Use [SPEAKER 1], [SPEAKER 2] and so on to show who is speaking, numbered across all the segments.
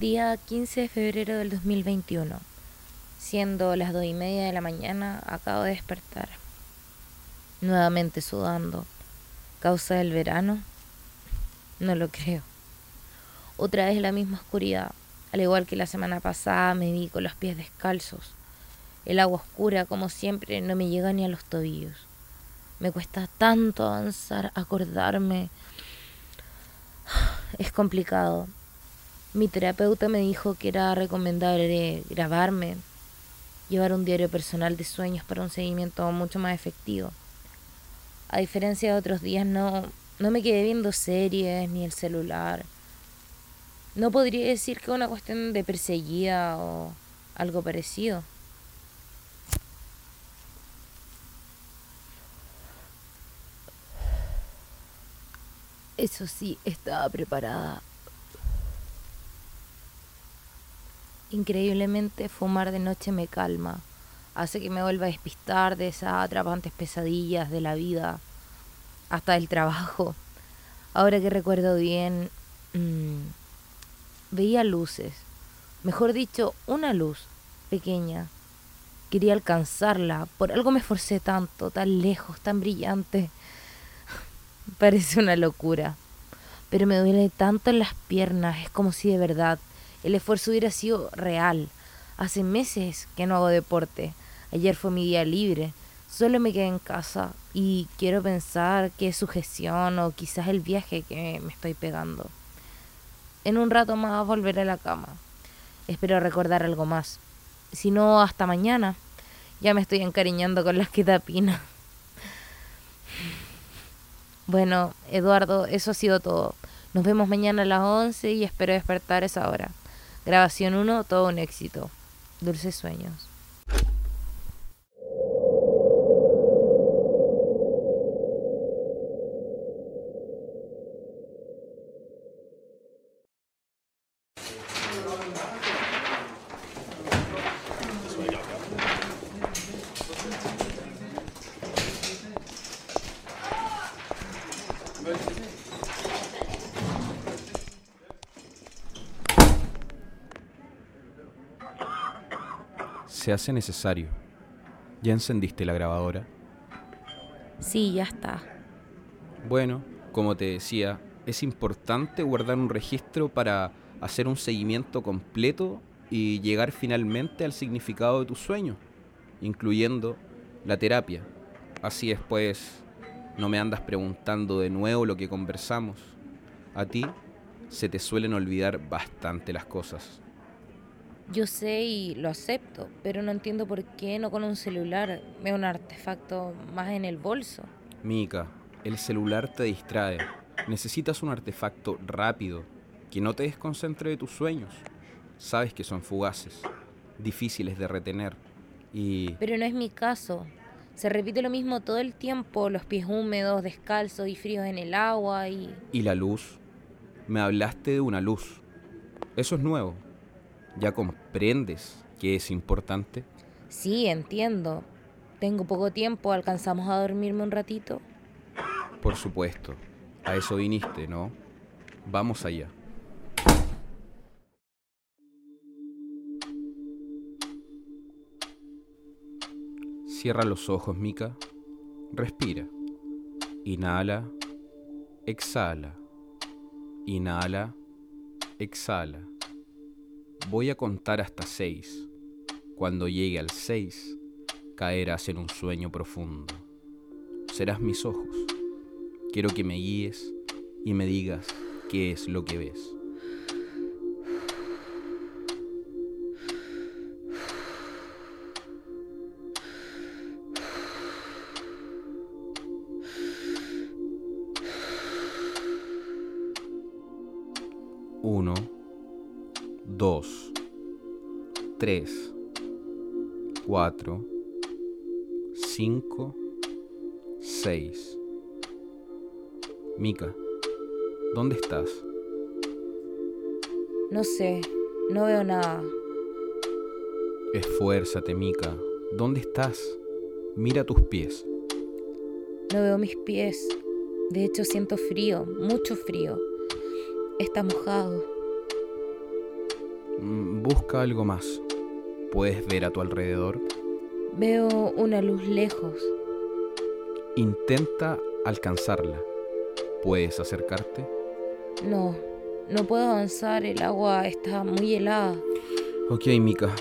[SPEAKER 1] Día 15 de febrero del 2021. Siendo las dos y media de la mañana, acabo de despertar. Nuevamente sudando. ¿Causa del verano? No lo creo. Otra vez la misma oscuridad. Al igual que la semana pasada, me vi con los pies descalzos. El agua oscura, como siempre, no me llega ni a los tobillos. Me cuesta tanto avanzar, acordarme. Es complicado. Mi terapeuta me dijo que era recomendable grabarme, llevar un diario personal de sueños para un seguimiento mucho más efectivo. A diferencia de otros días, no, no me quedé viendo series ni el celular. No podría decir que una cuestión de perseguida o algo parecido. Eso sí, estaba preparada. Increíblemente, fumar de noche me calma, hace que me vuelva a despistar de esas atrapantes pesadillas de la vida, hasta del trabajo. Ahora que recuerdo bien, mmm, veía luces, mejor dicho, una luz pequeña. Quería alcanzarla, por algo me esforcé tanto, tan lejos, tan brillante. Parece una locura. Pero me duele tanto en las piernas, es como si de verdad el esfuerzo hubiera sido real. Hace meses que no hago deporte. Ayer fue mi día libre. Solo me quedé en casa y quiero pensar que es sujeción o quizás el viaje que me estoy pegando. En un rato más volveré a la cama. Espero recordar algo más. Si no, hasta mañana. Ya me estoy encariñando con las quitapinas. Bueno, Eduardo, eso ha sido todo. Nos vemos mañana a las 11 y espero despertar esa hora. Grabación 1, todo un éxito. Dulces sueños.
[SPEAKER 2] Se hace necesario. ¿Ya encendiste la grabadora?
[SPEAKER 1] Sí, ya está.
[SPEAKER 2] Bueno, como te decía, es importante guardar un registro para hacer un seguimiento completo y llegar finalmente al significado de tus sueños, incluyendo la terapia. Así después no me andas preguntando de nuevo lo que conversamos. A ti se te suelen olvidar bastante las cosas.
[SPEAKER 1] Yo sé y lo acepto, pero no entiendo por qué no con un celular. Veo un artefacto más en el bolso.
[SPEAKER 2] Mika, el celular te distrae. Necesitas un artefacto rápido, que no te desconcentre de tus sueños. Sabes que son fugaces, difíciles de retener y...
[SPEAKER 1] Pero no es mi caso. Se repite lo mismo todo el tiempo, los pies húmedos, descalzos y fríos en el agua y...
[SPEAKER 2] ¿Y la luz? Me hablaste de una luz. Eso es nuevo. ¿Ya comprendes que es importante?
[SPEAKER 1] Sí, entiendo. Tengo poco tiempo, ¿alcanzamos a dormirme un ratito?
[SPEAKER 2] Por supuesto. A eso viniste, ¿no? Vamos allá. Cierra los ojos, Mika. Respira. Inhala. Exhala. Inhala. Exhala. Voy a contar hasta seis. Cuando llegue al seis, caerás en un sueño profundo. Serás mis ojos. Quiero que me guíes y me digas qué es lo que ves. Uno, dos, tres, cuatro, cinco, seis. Mika, ¿dónde estás?
[SPEAKER 1] No sé, no veo nada.
[SPEAKER 2] Esfuérzate, Mika. ¿Dónde estás? Mira tus pies.
[SPEAKER 1] No veo mis pies. De hecho, siento frío, mucho frío. Está mojado.
[SPEAKER 2] Mm, Busca algo más. ¿Puedes ver a tu alrededor?
[SPEAKER 1] Veo una luz lejos.
[SPEAKER 2] Intenta alcanzarla. ¿Puedes acercarte?
[SPEAKER 1] No, no puedo avanzar, el agua está muy helada.
[SPEAKER 2] Ok, Mika.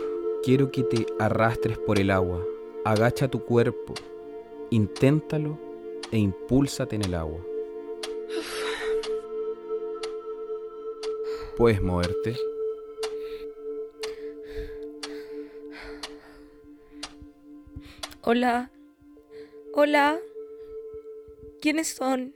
[SPEAKER 2] Quiero que te arrastres por el agua. Agacha tu cuerpo. Inténtalo e impúlsate en el agua. ¿Puedes moverte?
[SPEAKER 1] Hola. Hola. ¿Quiénes son?